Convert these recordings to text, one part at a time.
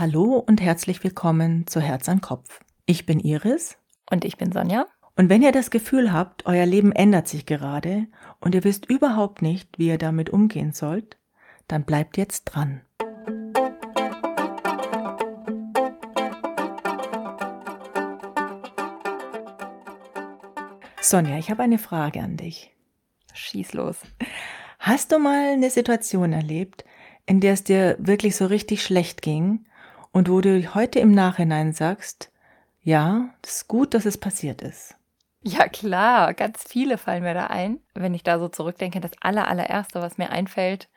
Hallo und herzlich willkommen zu Herz an Kopf. Ich bin Iris. Und ich bin Sonja. Und wenn ihr das Gefühl habt, euer Leben ändert sich gerade und ihr wisst überhaupt nicht, wie ihr damit umgehen sollt, dann bleibt jetzt dran. Sonja, ich habe eine Frage an dich. Schieß los. Hast du mal eine Situation erlebt, in der es dir wirklich so richtig schlecht ging und wo du heute im Nachhinein sagst, ja, es ist gut, dass es passiert ist? Ja, klar, ganz viele fallen mir da ein. Wenn ich da so zurückdenke, das aller, allererste, was mir einfällt,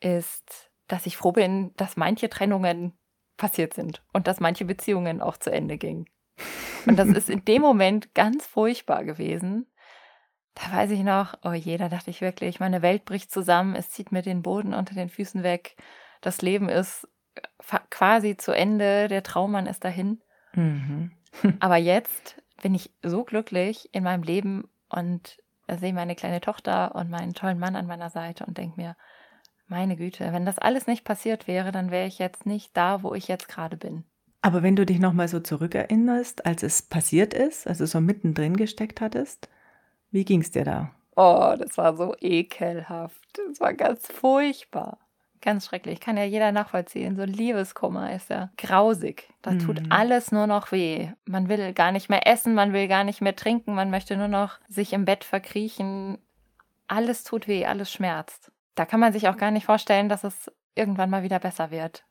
ist, dass ich froh bin, dass manche Trennungen passiert sind und dass manche Beziehungen auch zu Ende gingen. Und das ist in dem Moment ganz furchtbar gewesen. Da weiß ich noch, oh je, da dachte ich wirklich, meine Welt bricht zusammen, es zieht mir den Boden unter den Füßen weg. Das Leben ist quasi zu Ende, der Traummann ist dahin. Mhm. Aber jetzt bin ich so glücklich in meinem Leben und sehe meine kleine Tochter und meinen tollen Mann an meiner Seite und denke mir, meine Güte, wenn das alles nicht passiert wäre, dann wäre ich jetzt nicht da, wo ich jetzt gerade bin. Aber wenn du dich nochmal so zurückerinnerst, als es passiert ist, also so mittendrin gesteckt hattest, wie ging es dir da? Oh, das war so ekelhaft. Das war ganz furchtbar. Ganz schrecklich. Kann ja jeder nachvollziehen. So Liebeskummer ist ja grausig. Da mhm. tut alles nur noch weh. Man will gar nicht mehr essen, man will gar nicht mehr trinken, man möchte nur noch sich im Bett verkriechen. Alles tut weh, alles schmerzt. Da kann man sich auch gar nicht vorstellen, dass es irgendwann mal wieder besser wird.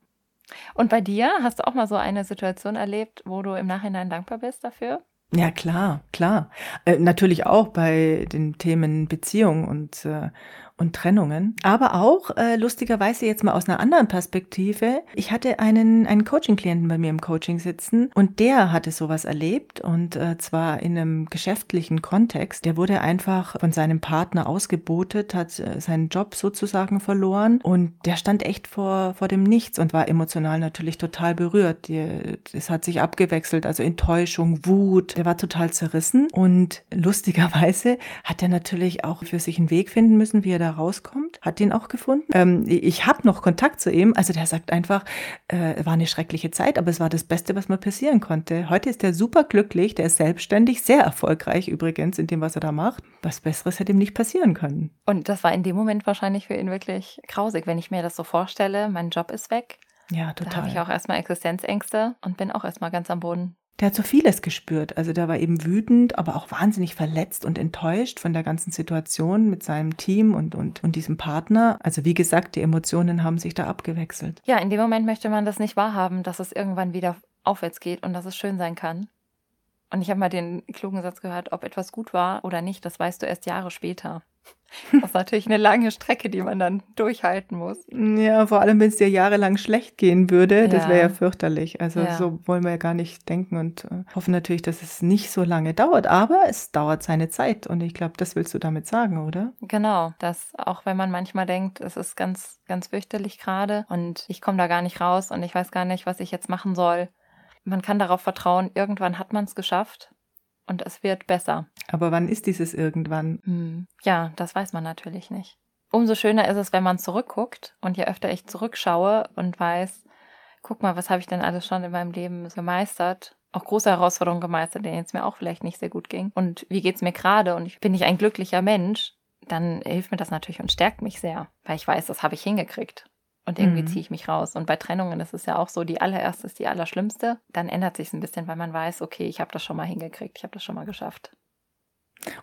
Und bei dir hast du auch mal so eine Situation erlebt, wo du im Nachhinein dankbar bist dafür? Ja, klar, klar. Äh, natürlich auch bei den Themen Beziehung und, äh, und Trennungen. Aber auch äh, lustigerweise jetzt mal aus einer anderen Perspektive. Ich hatte einen, einen Coaching-Klienten bei mir im Coaching sitzen und der hatte sowas erlebt und äh, zwar in einem geschäftlichen Kontext. Der wurde einfach von seinem Partner ausgebotet, hat äh, seinen Job sozusagen verloren und der stand echt vor, vor dem Nichts und war emotional natürlich total berührt. Es hat sich abgewechselt, also Enttäuschung, Wut. Der war total zerrissen und lustigerweise hat er natürlich auch für sich einen Weg finden müssen, wie er da rauskommt. Hat den auch gefunden. Ähm, ich habe noch Kontakt zu ihm. Also der sagt einfach, äh, war eine schreckliche Zeit, aber es war das Beste, was mir passieren konnte. Heute ist er super glücklich, der ist selbstständig, sehr erfolgreich übrigens in dem, was er da macht. Was Besseres hätte ihm nicht passieren können. Und das war in dem Moment wahrscheinlich für ihn wirklich grausig, wenn ich mir das so vorstelle. Mein Job ist weg. Ja, total. Da habe ich auch erstmal Existenzängste und bin auch erstmal ganz am Boden. Der hat so vieles gespürt. Also der war eben wütend, aber auch wahnsinnig verletzt und enttäuscht von der ganzen Situation mit seinem Team und, und, und diesem Partner. Also wie gesagt, die Emotionen haben sich da abgewechselt. Ja, in dem Moment möchte man das nicht wahrhaben, dass es irgendwann wieder aufwärts geht und dass es schön sein kann. Und ich habe mal den klugen Satz gehört, ob etwas gut war oder nicht, das weißt du erst Jahre später. Das ist natürlich eine lange Strecke, die man dann durchhalten muss. Ja, vor allem, wenn es dir jahrelang schlecht gehen würde, ja. das wäre ja fürchterlich. Also ja. so wollen wir ja gar nicht denken und äh, hoffen natürlich, dass es nicht so lange dauert, aber es dauert seine Zeit und ich glaube, das willst du damit sagen, oder? Genau, dass auch wenn man manchmal denkt, es ist ganz, ganz fürchterlich gerade und ich komme da gar nicht raus und ich weiß gar nicht, was ich jetzt machen soll. Man kann darauf vertrauen, irgendwann hat man es geschafft und es wird besser. Aber wann ist dieses irgendwann? Hm. Ja, das weiß man natürlich nicht. Umso schöner ist es, wenn man zurückguckt und je öfter ich zurückschaue und weiß, guck mal, was habe ich denn alles schon in meinem Leben gemeistert, auch große Herausforderungen gemeistert, denen es mir auch vielleicht nicht sehr gut ging. Und wie geht es mir gerade und bin ich ein glücklicher Mensch, dann hilft mir das natürlich und stärkt mich sehr, weil ich weiß, das habe ich hingekriegt. Und irgendwie mhm. ziehe ich mich raus. Und bei Trennungen ist es ja auch so, die allererste ist die allerschlimmste. Dann ändert sich es ein bisschen, weil man weiß, okay, ich habe das schon mal hingekriegt, ich habe das schon mal geschafft.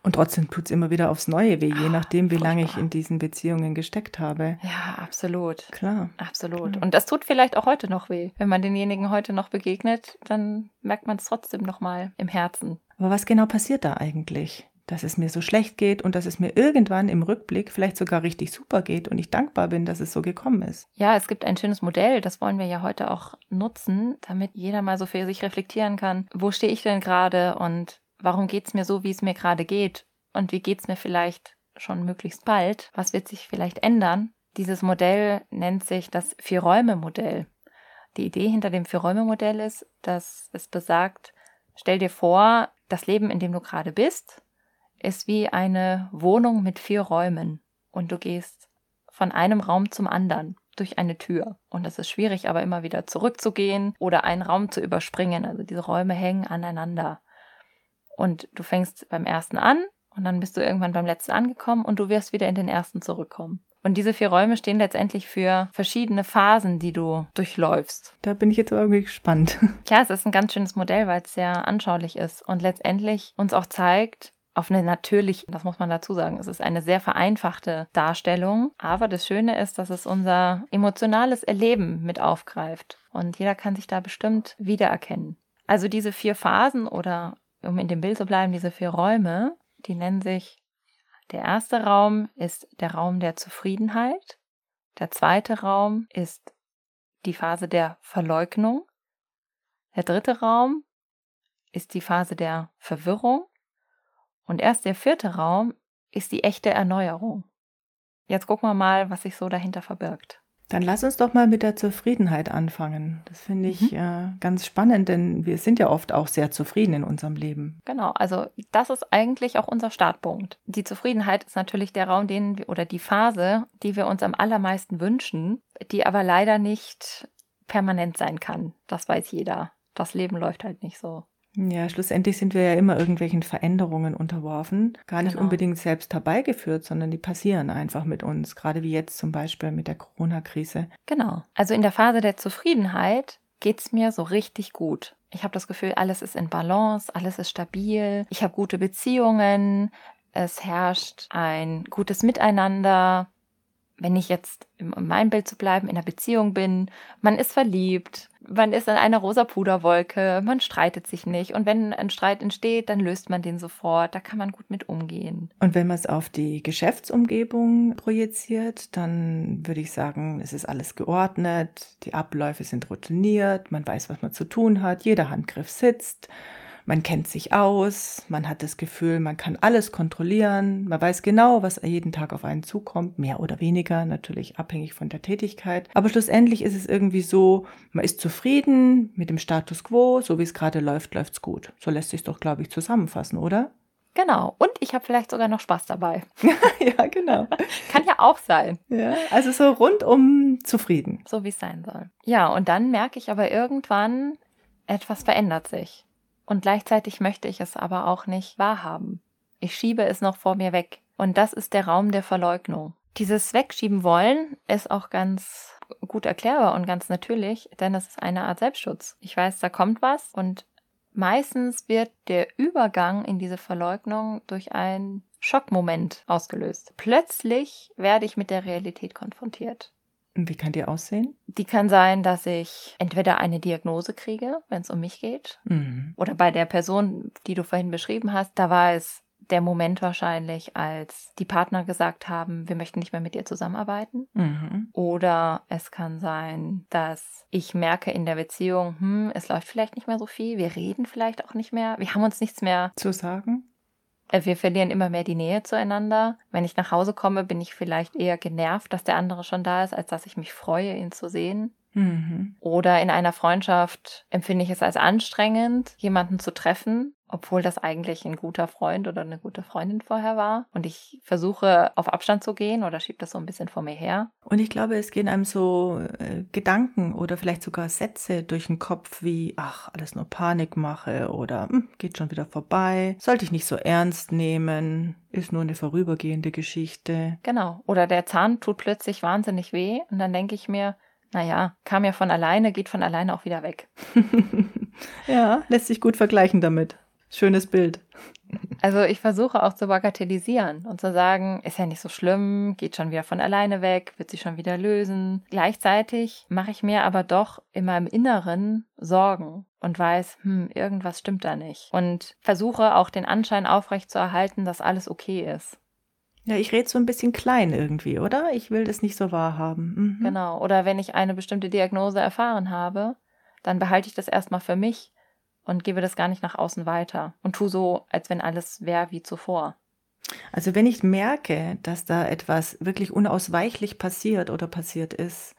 Und trotzdem tut es immer wieder aufs Neue weh, je nachdem, wie lange ich in diesen Beziehungen gesteckt habe. Ja, absolut. Klar. Absolut. Klar. Und das tut vielleicht auch heute noch weh. Wenn man denjenigen heute noch begegnet, dann merkt man es trotzdem nochmal im Herzen. Aber was genau passiert da eigentlich? Dass es mir so schlecht geht und dass es mir irgendwann im Rückblick vielleicht sogar richtig super geht und ich dankbar bin, dass es so gekommen ist. Ja, es gibt ein schönes Modell, das wollen wir ja heute auch nutzen, damit jeder mal so für sich reflektieren kann, wo stehe ich denn gerade und warum geht es mir so, wie es mir gerade geht und wie geht es mir vielleicht schon möglichst bald, was wird sich vielleicht ändern. Dieses Modell nennt sich das Vier-Räume-Modell. Die Idee hinter dem Vier-Räume-Modell ist, dass es besagt, stell dir vor, das Leben, in dem du gerade bist, ist wie eine Wohnung mit vier Räumen und du gehst von einem Raum zum anderen. durch eine Tür. Und es ist schwierig, aber immer wieder zurückzugehen oder einen Raum zu überspringen. Also diese Räume hängen aneinander. Und du fängst beim ersten an und dann bist du irgendwann beim letzten angekommen und du wirst wieder in den ersten zurückkommen. Und diese vier Räume stehen letztendlich für verschiedene Phasen, die du durchläufst. Da bin ich jetzt irgendwie gespannt. Klar, es ist ein ganz schönes Modell, weil es sehr anschaulich ist und letztendlich uns auch zeigt, auf eine natürliche, das muss man dazu sagen, es ist eine sehr vereinfachte Darstellung, aber das Schöne ist, dass es unser emotionales Erleben mit aufgreift und jeder kann sich da bestimmt wiedererkennen. Also diese vier Phasen oder um in dem Bild zu bleiben, diese vier Räume, die nennen sich der erste Raum ist der Raum der Zufriedenheit. Der zweite Raum ist die Phase der Verleugnung. Der dritte Raum ist die Phase der Verwirrung. Und erst der vierte Raum ist die echte Erneuerung. Jetzt gucken wir mal, was sich so dahinter verbirgt. Dann lass uns doch mal mit der Zufriedenheit anfangen. Das finde ich mhm. äh, ganz spannend, denn wir sind ja oft auch sehr zufrieden in unserem Leben. Genau, also das ist eigentlich auch unser Startpunkt. Die Zufriedenheit ist natürlich der Raum, den wir, oder die Phase, die wir uns am allermeisten wünschen, die aber leider nicht permanent sein kann. Das weiß jeder. Das Leben läuft halt nicht so. Ja, schlussendlich sind wir ja immer irgendwelchen Veränderungen unterworfen, gar nicht genau. unbedingt selbst herbeigeführt, sondern die passieren einfach mit uns, gerade wie jetzt zum Beispiel mit der Corona-Krise. Genau. Also in der Phase der Zufriedenheit geht es mir so richtig gut. Ich habe das Gefühl, alles ist in Balance, alles ist stabil, ich habe gute Beziehungen, es herrscht ein gutes Miteinander, wenn ich jetzt, um meinem Bild zu bleiben, in einer Beziehung bin, man ist verliebt, man ist in einer rosa Puderwolke, man streitet sich nicht. Und wenn ein Streit entsteht, dann löst man den sofort. Da kann man gut mit umgehen. Und wenn man es auf die Geschäftsumgebung projiziert, dann würde ich sagen, es ist alles geordnet, die Abläufe sind routiniert, man weiß, was man zu tun hat, jeder Handgriff sitzt man kennt sich aus, man hat das Gefühl, man kann alles kontrollieren, man weiß genau, was jeden Tag auf einen zukommt, mehr oder weniger, natürlich abhängig von der Tätigkeit. Aber schlussendlich ist es irgendwie so, man ist zufrieden mit dem Status quo, so wie es gerade läuft, läuft es gut. So lässt sich doch, glaube ich, zusammenfassen, oder? Genau. Und ich habe vielleicht sogar noch Spaß dabei. ja, genau. Kann ja auch sein. Ja, also so rundum zufrieden. So wie es sein soll. Ja, und dann merke ich aber irgendwann, etwas verändert sich. Und gleichzeitig möchte ich es aber auch nicht wahrhaben. Ich schiebe es noch vor mir weg. Und das ist der Raum der Verleugnung. Dieses Wegschieben wollen ist auch ganz gut erklärbar und ganz natürlich, denn es ist eine Art Selbstschutz. Ich weiß, da kommt was und meistens wird der Übergang in diese Verleugnung durch einen Schockmoment ausgelöst. Plötzlich werde ich mit der Realität konfrontiert. Wie kann die aussehen? Die kann sein, dass ich entweder eine Diagnose kriege, wenn es um mich geht, mhm. oder bei der Person, die du vorhin beschrieben hast, da war es der Moment wahrscheinlich, als die Partner gesagt haben, wir möchten nicht mehr mit dir zusammenarbeiten. Mhm. Oder es kann sein, dass ich merke in der Beziehung, hm, es läuft vielleicht nicht mehr so viel, wir reden vielleicht auch nicht mehr, wir haben uns nichts mehr zu sagen. Äh, wir verlieren immer mehr die Nähe zueinander. Wenn ich nach Hause komme, bin ich vielleicht eher genervt, dass der andere schon da ist, als dass ich mich freue, ihn zu sehen. Mhm. Oder in einer Freundschaft empfinde ich es als anstrengend, jemanden zu treffen, obwohl das eigentlich ein guter Freund oder eine gute Freundin vorher war. Und ich versuche auf Abstand zu gehen oder schiebe das so ein bisschen vor mir her. Und ich glaube, es gehen einem so äh, Gedanken oder vielleicht sogar Sätze durch den Kopf wie, ach, alles nur Panikmache oder hm, geht schon wieder vorbei, sollte ich nicht so ernst nehmen, ist nur eine vorübergehende Geschichte. Genau. Oder der Zahn tut plötzlich wahnsinnig weh und dann denke ich mir, naja, kam ja von alleine, geht von alleine auch wieder weg. ja, lässt sich gut vergleichen damit. Schönes Bild. Also ich versuche auch zu bagatellisieren und zu sagen, ist ja nicht so schlimm, geht schon wieder von alleine weg, wird sich schon wieder lösen. Gleichzeitig mache ich mir aber doch in meinem Inneren Sorgen und weiß, hm, irgendwas stimmt da nicht. Und versuche auch den Anschein aufrecht zu erhalten, dass alles okay ist. Ja, ich rede so ein bisschen klein irgendwie, oder? Ich will das nicht so wahrhaben. Mhm. Genau. Oder wenn ich eine bestimmte Diagnose erfahren habe, dann behalte ich das erstmal für mich und gebe das gar nicht nach außen weiter und tu so, als wenn alles wäre wie zuvor. Also wenn ich merke, dass da etwas wirklich unausweichlich passiert oder passiert ist,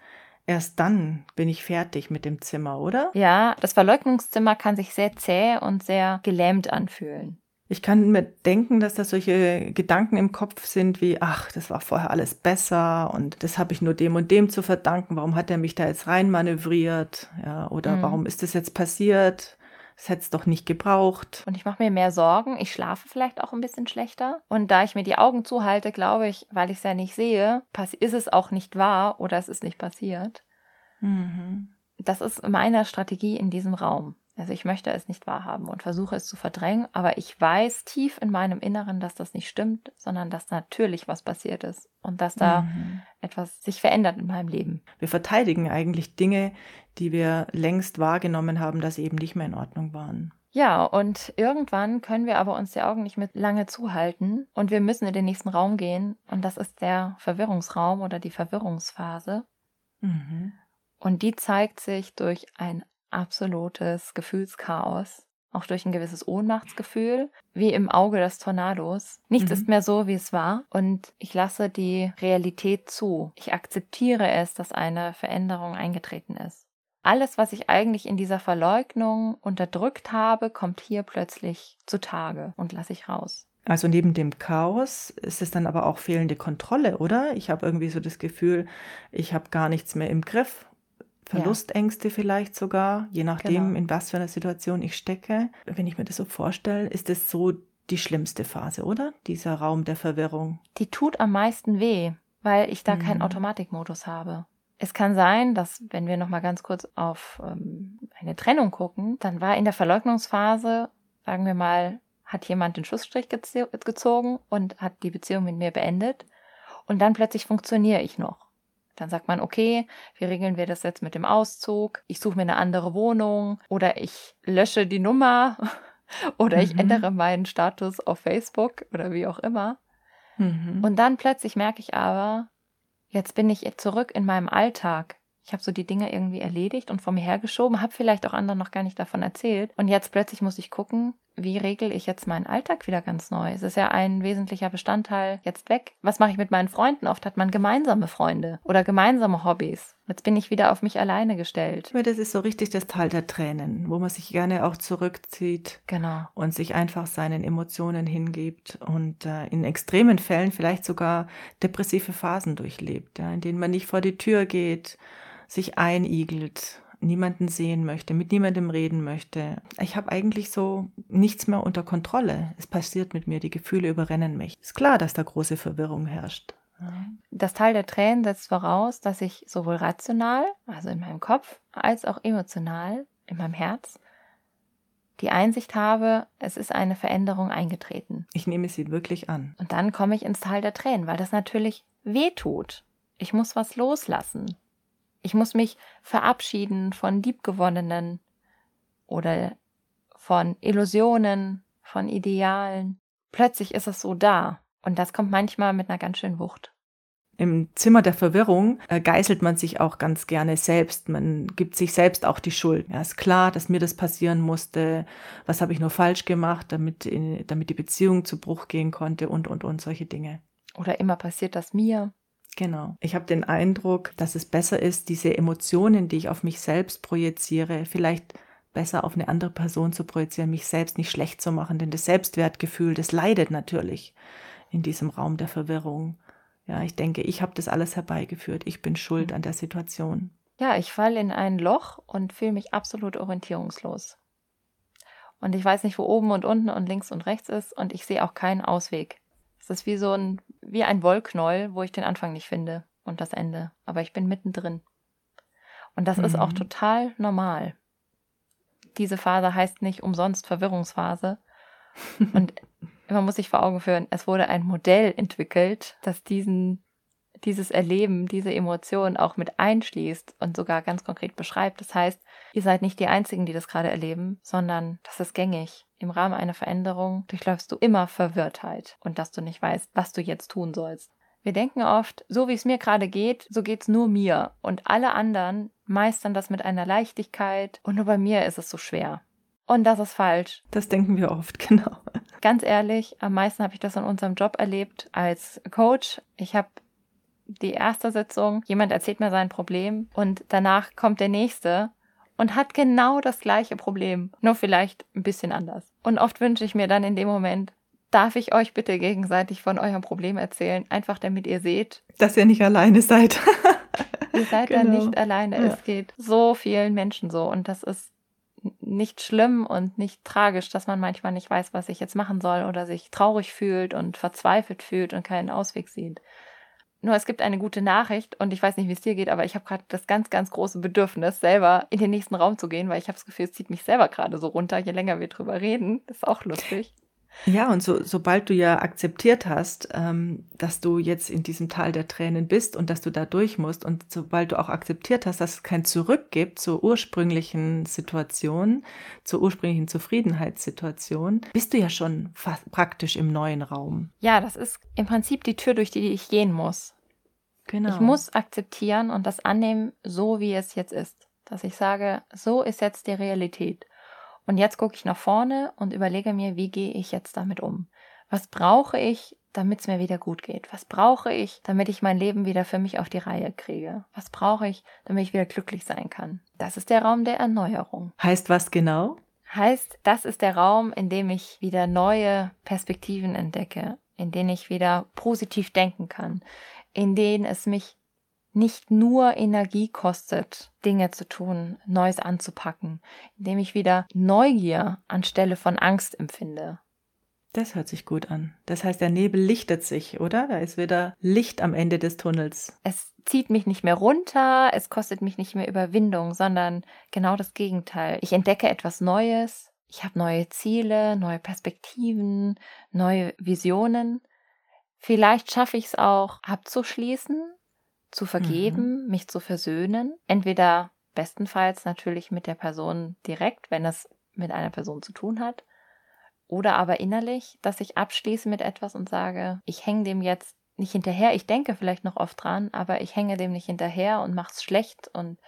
erst dann bin ich fertig mit dem Zimmer, oder? Ja, das Verleugnungszimmer kann sich sehr zäh und sehr gelähmt anfühlen. Ich kann mir denken, dass da solche Gedanken im Kopf sind wie, ach, das war vorher alles besser und das habe ich nur dem und dem zu verdanken. Warum hat er mich da jetzt reinmanövriert? Ja, oder mhm. warum ist das jetzt passiert? Das hätte es doch nicht gebraucht. Und ich mache mir mehr Sorgen. Ich schlafe vielleicht auch ein bisschen schlechter. Und da ich mir die Augen zuhalte, glaube ich, weil ich es ja nicht sehe, ist es auch nicht wahr oder es ist nicht passiert. Mhm. Das ist meine Strategie in diesem Raum. Also ich möchte es nicht wahrhaben und versuche es zu verdrängen, aber ich weiß tief in meinem Inneren, dass das nicht stimmt, sondern dass natürlich was passiert ist und dass da mhm. etwas sich verändert in meinem Leben. Wir verteidigen eigentlich Dinge, die wir längst wahrgenommen haben, dass sie eben nicht mehr in Ordnung waren. Ja, und irgendwann können wir aber uns die Augen nicht mehr lange zuhalten und wir müssen in den nächsten Raum gehen und das ist der Verwirrungsraum oder die Verwirrungsphase. Mhm. Und die zeigt sich durch ein absolutes Gefühlschaos, auch durch ein gewisses Ohnmachtsgefühl, wie im Auge des Tornados. Nichts mhm. ist mehr so, wie es war und ich lasse die Realität zu. Ich akzeptiere es, dass eine Veränderung eingetreten ist. Alles, was ich eigentlich in dieser Verleugnung unterdrückt habe, kommt hier plötzlich zutage und lasse ich raus. Also neben dem Chaos ist es dann aber auch fehlende Kontrolle, oder? Ich habe irgendwie so das Gefühl, ich habe gar nichts mehr im Griff Verlustängste ja. vielleicht sogar, je nachdem, genau. in was für einer Situation ich stecke. Wenn ich mir das so vorstelle, ist es so die schlimmste Phase, oder? Dieser Raum der Verwirrung. Die tut am meisten weh, weil ich da mhm. keinen Automatikmodus habe. Es kann sein, dass, wenn wir nochmal ganz kurz auf ähm, eine Trennung gucken, dann war in der Verleugnungsphase, sagen wir mal, hat jemand den Schlussstrich gezogen und hat die Beziehung mit mir beendet. Und dann plötzlich funktioniere ich noch. Dann sagt man, okay, wie regeln wir das jetzt mit dem Auszug? Ich suche mir eine andere Wohnung oder ich lösche die Nummer oder mhm. ich ändere meinen Status auf Facebook oder wie auch immer. Mhm. Und dann plötzlich merke ich aber, jetzt bin ich zurück in meinem Alltag. Ich habe so die Dinge irgendwie erledigt und vor mir hergeschoben, habe vielleicht auch anderen noch gar nicht davon erzählt. Und jetzt plötzlich muss ich gucken, wie regle ich jetzt meinen Alltag wieder ganz neu? Es ist ja ein wesentlicher Bestandteil jetzt weg. Was mache ich mit meinen Freunden? Oft hat man gemeinsame Freunde oder gemeinsame Hobbys. Jetzt bin ich wieder auf mich alleine gestellt. Das ist so richtig das Tal der Tränen, wo man sich gerne auch zurückzieht genau. und sich einfach seinen Emotionen hingibt und äh, in extremen Fällen vielleicht sogar depressive Phasen durchlebt, ja, in denen man nicht vor die Tür geht, sich einigelt niemanden sehen möchte, mit niemandem reden möchte. Ich habe eigentlich so nichts mehr unter Kontrolle. Es passiert mit mir, die Gefühle überrennen mich. Ist klar, dass da große Verwirrung herrscht. Das Teil der Tränen setzt voraus, dass ich sowohl rational, also in meinem Kopf, als auch emotional, in meinem Herz, die Einsicht habe, es ist eine Veränderung eingetreten. Ich nehme sie wirklich an. Und dann komme ich ins Tal der Tränen, weil das natürlich weh tut. Ich muss was loslassen. Ich muss mich verabschieden von liebgewonnenen oder von Illusionen, von Idealen. Plötzlich ist es so da. Und das kommt manchmal mit einer ganz schönen Wucht. Im Zimmer der Verwirrung äh, geißelt man sich auch ganz gerne selbst. Man gibt sich selbst auch die Schuld. Ja, ist klar, dass mir das passieren musste. Was habe ich nur falsch gemacht, damit, in, damit die Beziehung zu Bruch gehen konnte und, und, und solche Dinge. Oder immer passiert das mir. Genau. Ich habe den Eindruck, dass es besser ist, diese Emotionen, die ich auf mich selbst projiziere, vielleicht besser auf eine andere Person zu projizieren, mich selbst nicht schlecht zu machen, denn das Selbstwertgefühl, das leidet natürlich in diesem Raum der Verwirrung. Ja, ich denke, ich habe das alles herbeigeführt. Ich bin schuld mhm. an der Situation. Ja, ich falle in ein Loch und fühle mich absolut orientierungslos. Und ich weiß nicht, wo oben und unten und links und rechts ist und ich sehe auch keinen Ausweg. Es ist wie so ein, wie ein Wollknäuel, wo ich den Anfang nicht finde und das Ende. Aber ich bin mittendrin. Und das mhm. ist auch mhm. total normal. Diese Phase heißt nicht umsonst Verwirrungsphase. und man muss sich vor Augen führen, es wurde ein Modell entwickelt, das diesen, dieses Erleben, diese Emotionen auch mit einschließt und sogar ganz konkret beschreibt. Das heißt, ihr seid nicht die Einzigen, die das gerade erleben, sondern das ist gängig. Im Rahmen einer Veränderung durchläufst du immer Verwirrtheit und dass du nicht weißt, was du jetzt tun sollst. Wir denken oft, so wie es mir gerade geht, so geht es nur mir und alle anderen meistern das mit einer Leichtigkeit und nur bei mir ist es so schwer. Und das ist falsch. Das denken wir oft, genau. Ganz ehrlich, am meisten habe ich das in unserem Job erlebt als Coach. Ich habe die erste Sitzung, jemand erzählt mir sein Problem und danach kommt der nächste und hat genau das gleiche Problem, nur vielleicht ein bisschen anders. Und oft wünsche ich mir dann in dem Moment, darf ich euch bitte gegenseitig von eurem Problem erzählen, einfach damit ihr seht, dass ihr nicht alleine seid. ihr seid genau. da nicht alleine. Ja. Es geht so vielen Menschen so und das ist nicht schlimm und nicht tragisch, dass man manchmal nicht weiß, was ich jetzt machen soll oder sich traurig fühlt und verzweifelt fühlt und keinen Ausweg sieht. Nur es gibt eine gute Nachricht und ich weiß nicht, wie es dir geht, aber ich habe gerade das ganz, ganz große Bedürfnis, selber in den nächsten Raum zu gehen, weil ich habe das Gefühl, es zieht mich selber gerade so runter, je länger wir drüber reden. Das ist auch lustig. Ja, und so, sobald du ja akzeptiert hast, ähm, dass du jetzt in diesem Tal der Tränen bist und dass du da durch musst und sobald du auch akzeptiert hast, dass es kein Zurück gibt zur ursprünglichen Situation, zur ursprünglichen Zufriedenheitssituation, bist du ja schon fast praktisch im neuen Raum. Ja, das ist im Prinzip die Tür, durch die ich gehen muss. Genau. Ich muss akzeptieren und das annehmen, so wie es jetzt ist. Dass ich sage, so ist jetzt die Realität. Und jetzt gucke ich nach vorne und überlege mir, wie gehe ich jetzt damit um? Was brauche ich, damit es mir wieder gut geht? Was brauche ich, damit ich mein Leben wieder für mich auf die Reihe kriege? Was brauche ich, damit ich wieder glücklich sein kann? Das ist der Raum der Erneuerung. Heißt was genau? Heißt, das ist der Raum, in dem ich wieder neue Perspektiven entdecke, in denen ich wieder positiv denken kann, in denen es mich nicht nur Energie kostet, Dinge zu tun, Neues anzupacken, indem ich wieder Neugier anstelle von Angst empfinde. Das hört sich gut an. Das heißt, der Nebel lichtet sich, oder? Da ist wieder Licht am Ende des Tunnels. Es zieht mich nicht mehr runter, es kostet mich nicht mehr Überwindung, sondern genau das Gegenteil. Ich entdecke etwas Neues, ich habe neue Ziele, neue Perspektiven, neue Visionen. Vielleicht schaffe ich es auch abzuschließen, zu vergeben, mhm. mich zu versöhnen. Entweder bestenfalls natürlich mit der Person direkt, wenn es mit einer Person zu tun hat, oder aber innerlich, dass ich abschließe mit etwas und sage, ich hänge dem jetzt nicht hinterher. Ich denke vielleicht noch oft dran, aber ich hänge dem nicht hinterher und mache es schlecht und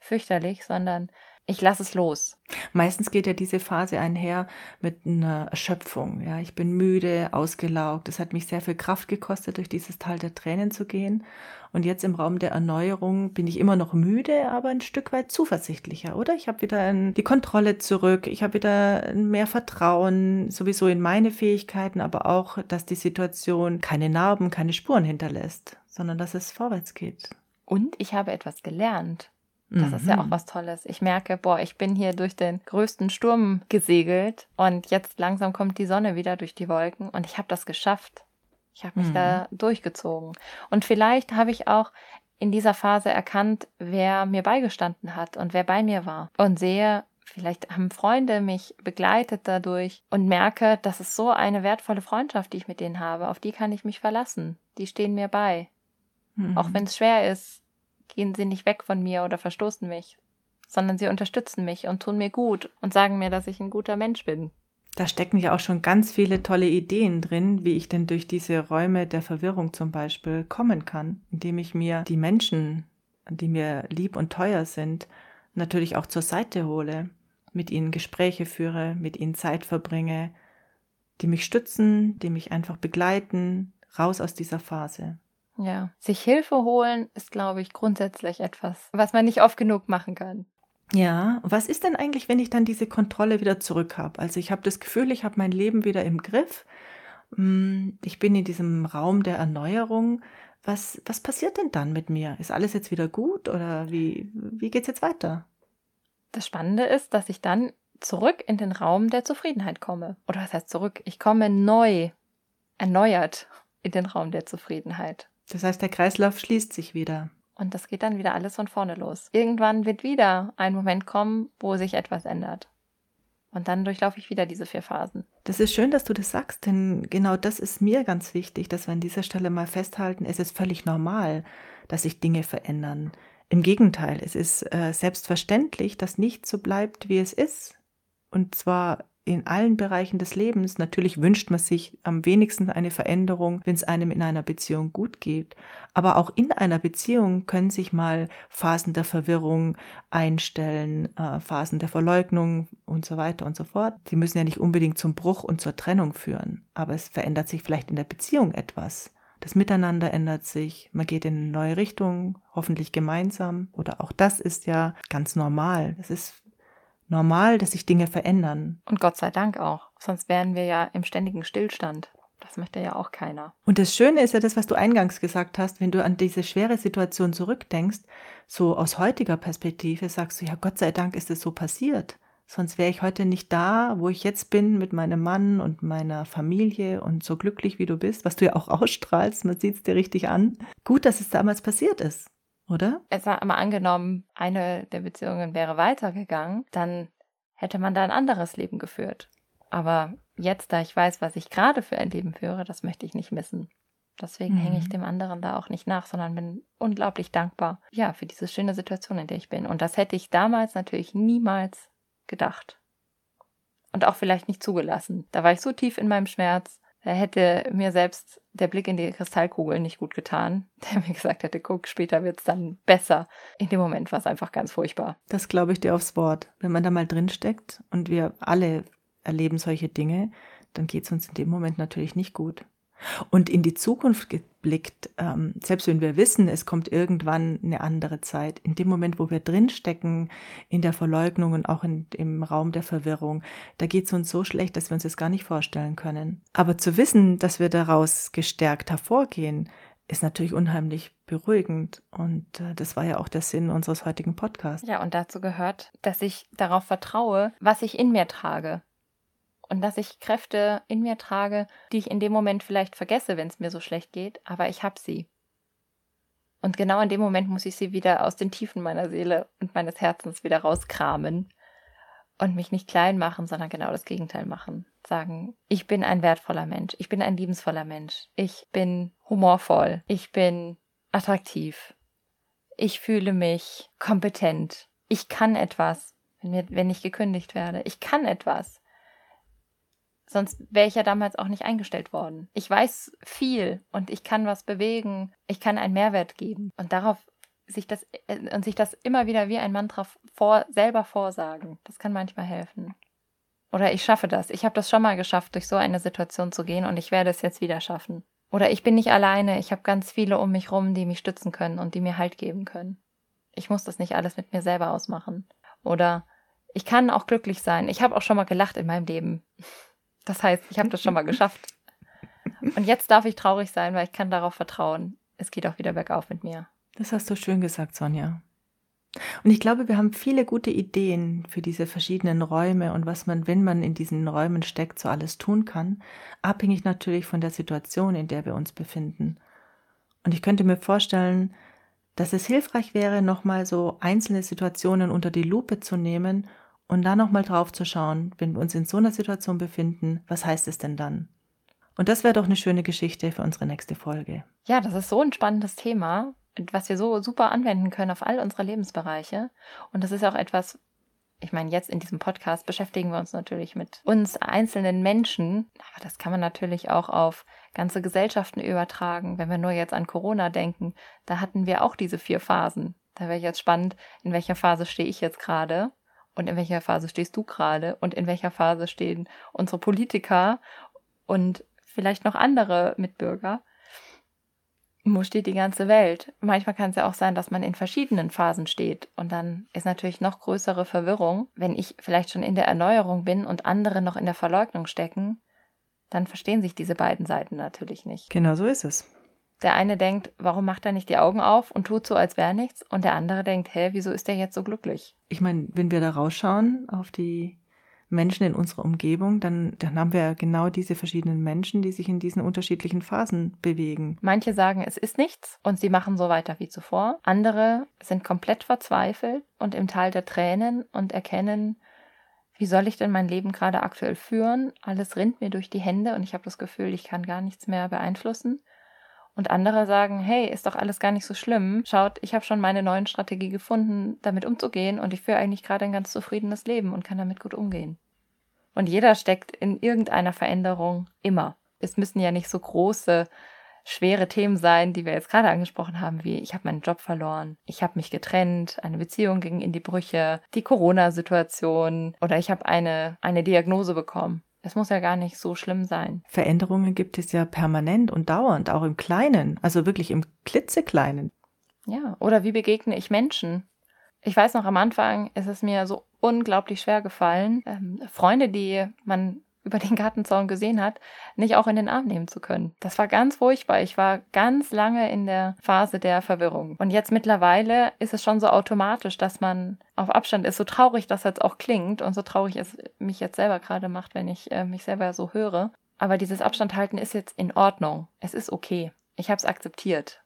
fürchterlich, sondern ich lasse es los. Meistens geht ja diese Phase einher mit einer Erschöpfung. Ja, ich bin müde, ausgelaugt. Es hat mich sehr viel Kraft gekostet, durch dieses Tal der Tränen zu gehen. Und jetzt im Raum der Erneuerung bin ich immer noch müde, aber ein Stück weit zuversichtlicher, oder? Ich habe wieder die Kontrolle zurück. Ich habe wieder mehr Vertrauen, sowieso in meine Fähigkeiten, aber auch, dass die Situation keine Narben, keine Spuren hinterlässt, sondern dass es vorwärts geht. Und ich habe etwas gelernt. Das mhm. ist ja auch mhm. was Tolles. Ich merke, boah, ich bin hier durch den größten Sturm gesegelt und jetzt langsam kommt die Sonne wieder durch die Wolken und ich habe das geschafft. Ich habe mich mhm. da durchgezogen. Und vielleicht habe ich auch in dieser Phase erkannt, wer mir beigestanden hat und wer bei mir war. Und sehe, vielleicht haben Freunde mich begleitet dadurch und merke, das ist so eine wertvolle Freundschaft, die ich mit denen habe. Auf die kann ich mich verlassen. Die stehen mir bei. Mhm. Auch wenn es schwer ist, gehen sie nicht weg von mir oder verstoßen mich, sondern sie unterstützen mich und tun mir gut und sagen mir, dass ich ein guter Mensch bin. Da stecken ja auch schon ganz viele tolle Ideen drin, wie ich denn durch diese Räume der Verwirrung zum Beispiel kommen kann, indem ich mir die Menschen, die mir lieb und teuer sind, natürlich auch zur Seite hole, mit ihnen Gespräche führe, mit ihnen Zeit verbringe, die mich stützen, die mich einfach begleiten, raus aus dieser Phase. Ja, sich Hilfe holen ist, glaube ich, grundsätzlich etwas, was man nicht oft genug machen kann. Ja, was ist denn eigentlich, wenn ich dann diese Kontrolle wieder zurück habe? Also ich habe das Gefühl, ich habe mein Leben wieder im Griff. Hm, ich bin in diesem Raum der Erneuerung. Was, was passiert denn dann mit mir? Ist alles jetzt wieder gut oder wie, wie geht es jetzt weiter? Das Spannende ist, dass ich dann zurück in den Raum der Zufriedenheit komme. Oder was heißt zurück? Ich komme neu, erneuert in den Raum der Zufriedenheit. Das heißt, der Kreislauf schließt sich wieder. Und das geht dann wieder alles von vorne los. Irgendwann wird wieder ein Moment kommen, wo sich etwas ändert. Und dann durchlaufe ich wieder diese vier Phasen. Das ist schön, dass du das sagst, denn genau das ist mir ganz wichtig, dass wir an dieser Stelle mal festhalten, es ist völlig normal, dass sich Dinge verändern. Im Gegenteil, es ist äh, selbstverständlich, dass nichts so bleibt, wie es ist. Und zwar in allen Bereichen des Lebens. Natürlich wünscht man sich am wenigsten eine Veränderung, wenn es einem in einer Beziehung gut geht. Aber auch in einer Beziehung können sich mal Phasen der Verwirrung einstellen, äh, Phasen der Verleugnung und so weiter und so fort. Die müssen ja nicht unbedingt zum Bruch und zur Trennung führen, aber es verändert sich vielleicht in der Beziehung etwas. Das Miteinander ändert sich, man geht in eine neue Richtung, hoffentlich gemeinsam. Oder auch das ist ja ganz normal. Es ist normal, dass sich Dinge verändern. Und Gott sei Dank auch. Sonst wären wir ja im ständigen Stillstand. Das möchte ja auch keiner. Und das Schöne ist ja das, was du eingangs gesagt hast, wenn du an diese schwere Situation zurückdenkst, so aus heutiger Perspektive sagst du, ja, Gott sei Dank ist es so passiert. Sonst wäre ich heute nicht da, wo ich jetzt bin mit meinem Mann und meiner Familie und so glücklich wie du bist, was du ja auch ausstrahlst, man sieht es dir richtig an. Gut, dass es damals passiert ist, oder? Es war immer angenommen, eine der Beziehungen wäre weitergegangen, dann hätte man da ein anderes Leben geführt. Aber jetzt, da ich weiß, was ich gerade für ein Leben führe, das möchte ich nicht missen. Deswegen mhm. hänge ich mhm. dem anderen da auch nicht nach, sondern bin unglaublich dankbar, ja, für diese schöne Situation, in der ich bin. Und das hätte ich damals natürlich niemals gedacht. Und auch vielleicht nicht zugelassen. Da war ich so tief in meinem Schmerz, da hätte mir selbst der Blick in die Kristallkugel nicht gut getan, der mir gesagt hätte, guck, später wird es dann besser. In dem Moment war es einfach ganz furchtbar. Das glaube ich dir aufs Wort. Wenn man da mal drin steckt und wir alle erleben solche Dinge, dann geht es uns in dem Moment natürlich nicht gut. Und in die Zukunft geblickt, ähm, selbst wenn wir wissen, es kommt irgendwann eine andere Zeit, in dem Moment, wo wir drinstecken, in der Verleugnung und auch in, im Raum der Verwirrung, da geht es uns so schlecht, dass wir uns das gar nicht vorstellen können. Aber zu wissen, dass wir daraus gestärkt hervorgehen, ist natürlich unheimlich beruhigend. Und äh, das war ja auch der Sinn unseres heutigen Podcasts. Ja, und dazu gehört, dass ich darauf vertraue, was ich in mir trage und dass ich Kräfte in mir trage, die ich in dem Moment vielleicht vergesse, wenn es mir so schlecht geht, aber ich habe sie. Und genau in dem Moment muss ich sie wieder aus den Tiefen meiner Seele und meines Herzens wieder rauskramen und mich nicht klein machen, sondern genau das Gegenteil machen. Sagen, ich bin ein wertvoller Mensch, ich bin ein liebensvoller Mensch, ich bin humorvoll, ich bin attraktiv, ich fühle mich kompetent, ich kann etwas, wenn, mir, wenn ich gekündigt werde, ich kann etwas. Sonst wäre ich ja damals auch nicht eingestellt worden. Ich weiß viel und ich kann was bewegen. Ich kann einen Mehrwert geben. Und darauf sich das äh, und sich das immer wieder wie ein Mantra vor, selber vorsagen. Das kann manchmal helfen. Oder ich schaffe das. Ich habe das schon mal geschafft, durch so eine Situation zu gehen und ich werde es jetzt wieder schaffen. Oder ich bin nicht alleine. Ich habe ganz viele um mich rum, die mich stützen können und die mir Halt geben können. Ich muss das nicht alles mit mir selber ausmachen. Oder ich kann auch glücklich sein. Ich habe auch schon mal gelacht in meinem Leben. Das heißt, ich habe das schon mal geschafft. Und jetzt darf ich traurig sein, weil ich kann darauf vertrauen. Es geht auch wieder bergauf mit mir. Das hast du schön gesagt, Sonja. Und ich glaube, wir haben viele gute Ideen für diese verschiedenen Räume und was man, wenn man in diesen Räumen steckt, so alles tun kann, abhängig natürlich von der Situation, in der wir uns befinden. Und ich könnte mir vorstellen, dass es hilfreich wäre, nochmal so einzelne Situationen unter die Lupe zu nehmen und da nochmal drauf zu schauen, wenn wir uns in so einer Situation befinden, was heißt es denn dann? Und das wäre doch eine schöne Geschichte für unsere nächste Folge. Ja, das ist so ein spannendes Thema, was wir so super anwenden können auf all unsere Lebensbereiche. Und das ist auch etwas, ich meine, jetzt in diesem Podcast beschäftigen wir uns natürlich mit uns einzelnen Menschen, aber das kann man natürlich auch auf ganze Gesellschaften übertragen. Wenn wir nur jetzt an Corona denken, da hatten wir auch diese vier Phasen. Da wäre jetzt spannend, in welcher Phase stehe ich jetzt gerade und in welcher Phase stehst du gerade und in welcher Phase stehen unsere Politiker und vielleicht noch andere Mitbürger. Wo steht die ganze Welt? Manchmal kann es ja auch sein, dass man in verschiedenen Phasen steht. Und dann ist natürlich noch größere Verwirrung, wenn ich vielleicht schon in der Erneuerung bin und andere noch in der Verleugnung stecken. Dann verstehen sich diese beiden Seiten natürlich nicht. Genau so ist es. Der eine denkt, warum macht er nicht die Augen auf und tut so, als wäre nichts? Und der andere denkt, hä, wieso ist der jetzt so glücklich? Ich meine, wenn wir da rausschauen auf die Menschen in unserer Umgebung, dann, dann haben wir genau diese verschiedenen Menschen, die sich in diesen unterschiedlichen Phasen bewegen. Manche sagen, es ist nichts und sie machen so weiter wie zuvor. Andere sind komplett verzweifelt und im Tal der Tränen und erkennen, wie soll ich denn mein Leben gerade aktuell führen? Alles rinnt mir durch die Hände und ich habe das Gefühl, ich kann gar nichts mehr beeinflussen. Und andere sagen, hey, ist doch alles gar nicht so schlimm. Schaut, ich habe schon meine neuen Strategie gefunden, damit umzugehen und ich führe eigentlich gerade ein ganz zufriedenes Leben und kann damit gut umgehen. Und jeder steckt in irgendeiner Veränderung immer. Es müssen ja nicht so große, schwere Themen sein, die wir jetzt gerade angesprochen haben, wie ich habe meinen Job verloren, ich habe mich getrennt, eine Beziehung ging in die Brüche, die Corona-Situation oder ich habe eine, eine Diagnose bekommen. Es muss ja gar nicht so schlimm sein. Veränderungen gibt es ja permanent und dauernd, auch im Kleinen, also wirklich im klitzekleinen. Ja, oder wie begegne ich Menschen? Ich weiß noch, am Anfang ist es mir so unglaublich schwer gefallen, ähm, Freunde, die man über den Gartenzaun gesehen hat, nicht auch in den Arm nehmen zu können. Das war ganz furchtbar. Ich war ganz lange in der Phase der Verwirrung. Und jetzt mittlerweile ist es schon so automatisch, dass man auf Abstand ist. So traurig das jetzt auch klingt und so traurig es mich jetzt selber gerade macht, wenn ich äh, mich selber so höre. Aber dieses Abstand halten ist jetzt in Ordnung. Es ist okay. Ich habe es akzeptiert.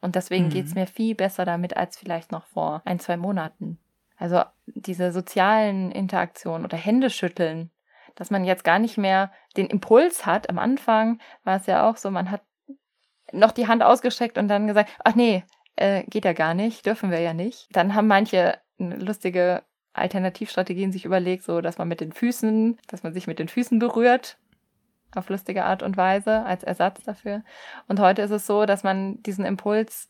Und deswegen mhm. geht es mir viel besser damit als vielleicht noch vor ein, zwei Monaten. Also diese sozialen Interaktionen oder Händeschütteln, dass man jetzt gar nicht mehr den Impuls hat. Am Anfang war es ja auch so, man hat noch die Hand ausgestreckt und dann gesagt, ach nee, äh, geht ja gar nicht, dürfen wir ja nicht. Dann haben manche lustige Alternativstrategien sich überlegt, so dass man mit den Füßen, dass man sich mit den Füßen berührt auf lustige Art und Weise als Ersatz dafür. Und heute ist es so, dass man diesen Impuls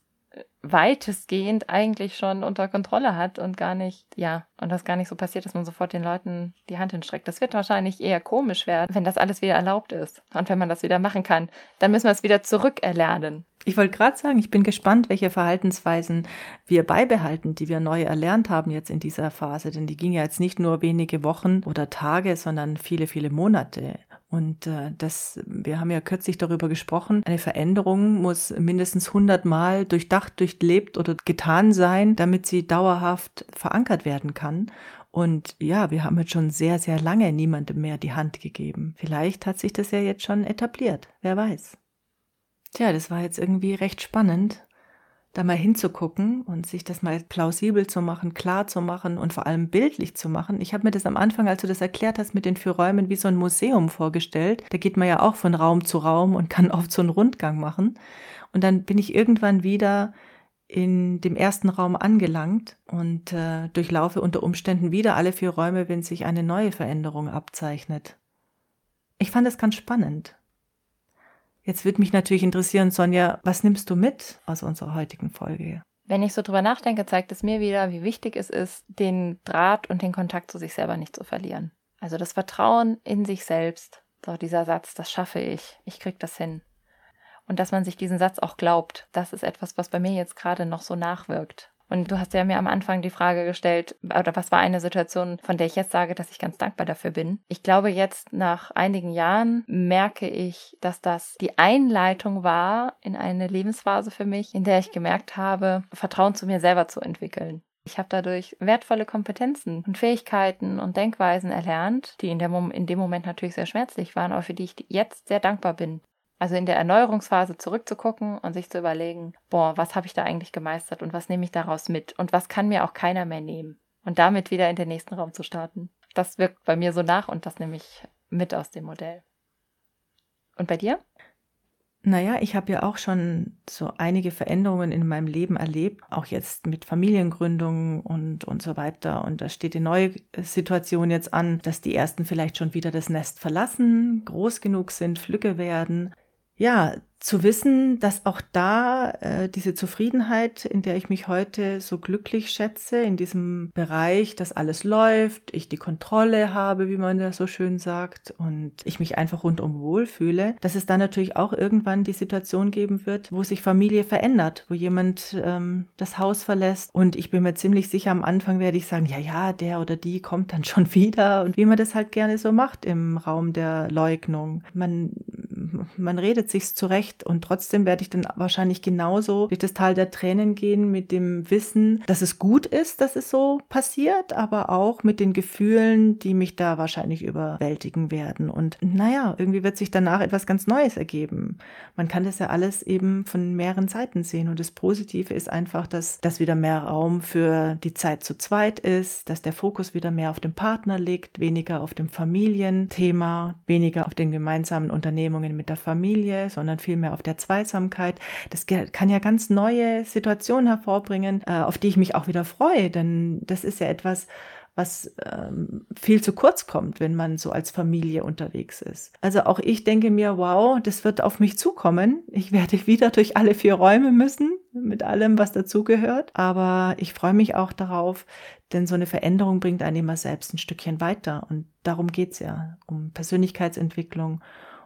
weitestgehend eigentlich schon unter Kontrolle hat und gar nicht, ja, und das gar nicht so passiert, dass man sofort den Leuten die Hand hinstreckt. Das wird wahrscheinlich eher komisch werden, wenn das alles wieder erlaubt ist und wenn man das wieder machen kann. Dann müssen wir es wieder zurückerlernen. Ich wollte gerade sagen, ich bin gespannt, welche Verhaltensweisen wir beibehalten, die wir neu erlernt haben jetzt in dieser Phase. Denn die ging ja jetzt nicht nur wenige Wochen oder Tage, sondern viele, viele Monate. Und äh, das, wir haben ja kürzlich darüber gesprochen, eine Veränderung muss mindestens 100 Mal durchdacht, durchlebt oder getan sein, damit sie dauerhaft verankert werden kann. Und ja, wir haben jetzt schon sehr, sehr lange niemandem mehr die Hand gegeben. Vielleicht hat sich das ja jetzt schon etabliert, wer weiß. Tja, das war jetzt irgendwie recht spannend da mal hinzugucken und sich das mal plausibel zu machen, klar zu machen und vor allem bildlich zu machen. Ich habe mir das am Anfang, als du das erklärt hast, mit den vier Räumen wie so ein Museum vorgestellt. Da geht man ja auch von Raum zu Raum und kann oft so einen Rundgang machen. Und dann bin ich irgendwann wieder in dem ersten Raum angelangt und äh, durchlaufe unter Umständen wieder alle vier Räume, wenn sich eine neue Veränderung abzeichnet. Ich fand das ganz spannend. Jetzt würde mich natürlich interessieren, Sonja, was nimmst du mit aus unserer heutigen Folge? Wenn ich so drüber nachdenke, zeigt es mir wieder, wie wichtig es ist, den Draht und den Kontakt zu sich selber nicht zu verlieren. Also das Vertrauen in sich selbst. So dieser Satz, das schaffe ich, ich krieg das hin. Und dass man sich diesen Satz auch glaubt, das ist etwas, was bei mir jetzt gerade noch so nachwirkt. Und du hast ja mir am Anfang die Frage gestellt, oder was war eine Situation, von der ich jetzt sage, dass ich ganz dankbar dafür bin. Ich glaube, jetzt nach einigen Jahren merke ich, dass das die Einleitung war in eine Lebensphase für mich, in der ich gemerkt habe, Vertrauen zu mir selber zu entwickeln. Ich habe dadurch wertvolle Kompetenzen und Fähigkeiten und Denkweisen erlernt, die in, in dem Moment natürlich sehr schmerzlich waren, aber für die ich jetzt sehr dankbar bin. Also in der Erneuerungsphase zurückzugucken und sich zu überlegen, boah, was habe ich da eigentlich gemeistert und was nehme ich daraus mit und was kann mir auch keiner mehr nehmen. Und damit wieder in den nächsten Raum zu starten. Das wirkt bei mir so nach und das nehme ich mit aus dem Modell. Und bei dir? Naja, ich habe ja auch schon so einige Veränderungen in meinem Leben erlebt, auch jetzt mit Familiengründung und, und so weiter. Und da steht die neue Situation jetzt an, dass die ersten vielleicht schon wieder das Nest verlassen, groß genug sind, Flücke werden ja, zu wissen, dass auch da äh, diese Zufriedenheit, in der ich mich heute so glücklich schätze, in diesem Bereich, dass alles läuft, ich die Kontrolle habe, wie man da so schön sagt, und ich mich einfach rundum wohlfühle, dass es dann natürlich auch irgendwann die Situation geben wird, wo sich Familie verändert, wo jemand ähm, das Haus verlässt. Und ich bin mir ziemlich sicher, am Anfang werde ich sagen, ja, ja, der oder die kommt dann schon wieder. Und wie man das halt gerne so macht im Raum der Leugnung. Man, man redet sich's zurecht schlecht und trotzdem werde ich dann wahrscheinlich genauso durch das Tal der Tränen gehen mit dem Wissen, dass es gut ist, dass es so passiert, aber auch mit den Gefühlen, die mich da wahrscheinlich überwältigen werden. Und naja, irgendwie wird sich danach etwas ganz Neues ergeben. Man kann das ja alles eben von mehreren Seiten sehen und das Positive ist einfach, dass, dass wieder mehr Raum für die Zeit zu zweit ist, dass der Fokus wieder mehr auf dem Partner liegt, weniger auf dem Familienthema, weniger auf den gemeinsamen Unternehmungen mit der Familie, sondern viel mehr auf der Zweisamkeit. Das kann ja ganz neue Situationen hervorbringen, äh, auf die ich mich auch wieder freue, denn das ist ja etwas, was ähm, viel zu kurz kommt, wenn man so als Familie unterwegs ist. Also auch ich denke mir, wow, das wird auf mich zukommen. Ich werde wieder durch alle vier Räume müssen, mit allem, was dazugehört. Aber ich freue mich auch darauf, denn so eine Veränderung bringt einen immer selbst ein Stückchen weiter. Und darum geht's ja, um Persönlichkeitsentwicklung,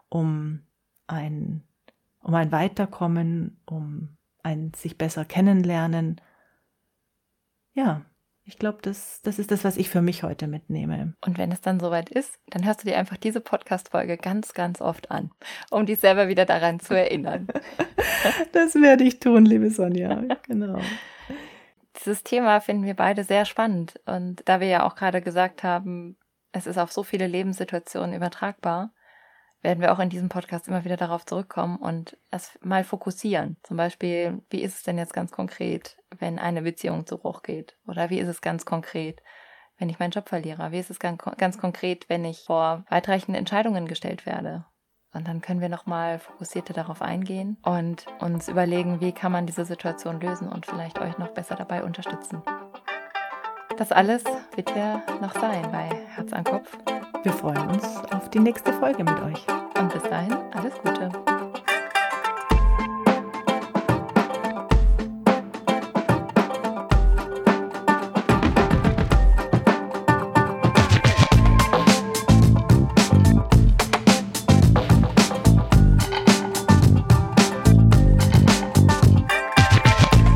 um ein, um ein Weiterkommen, um ein sich besser kennenlernen. Ja, ich glaube, das, das ist das, was ich für mich heute mitnehme. Und wenn es dann soweit ist, dann hörst du dir einfach diese Podcast-Folge ganz, ganz oft an, um dich selber wieder daran zu erinnern. das werde ich tun, liebe Sonja. Genau. Dieses Thema finden wir beide sehr spannend. Und da wir ja auch gerade gesagt haben, es ist auf so viele Lebenssituationen übertragbar, werden wir auch in diesem Podcast immer wieder darauf zurückkommen und es mal fokussieren. Zum Beispiel, wie ist es denn jetzt ganz konkret, wenn eine Beziehung zu Bruch geht? Oder wie ist es ganz konkret, wenn ich meinen Job verliere? Wie ist es ganz, ganz konkret, wenn ich vor weitreichenden Entscheidungen gestellt werde? Und dann können wir nochmal fokussierter darauf eingehen und uns überlegen, wie kann man diese Situation lösen und vielleicht euch noch besser dabei unterstützen. Das alles wird ja noch sein bei Herz an Kopf. Wir freuen uns auf die nächste Folge mit euch. Und bis dahin, alles Gute.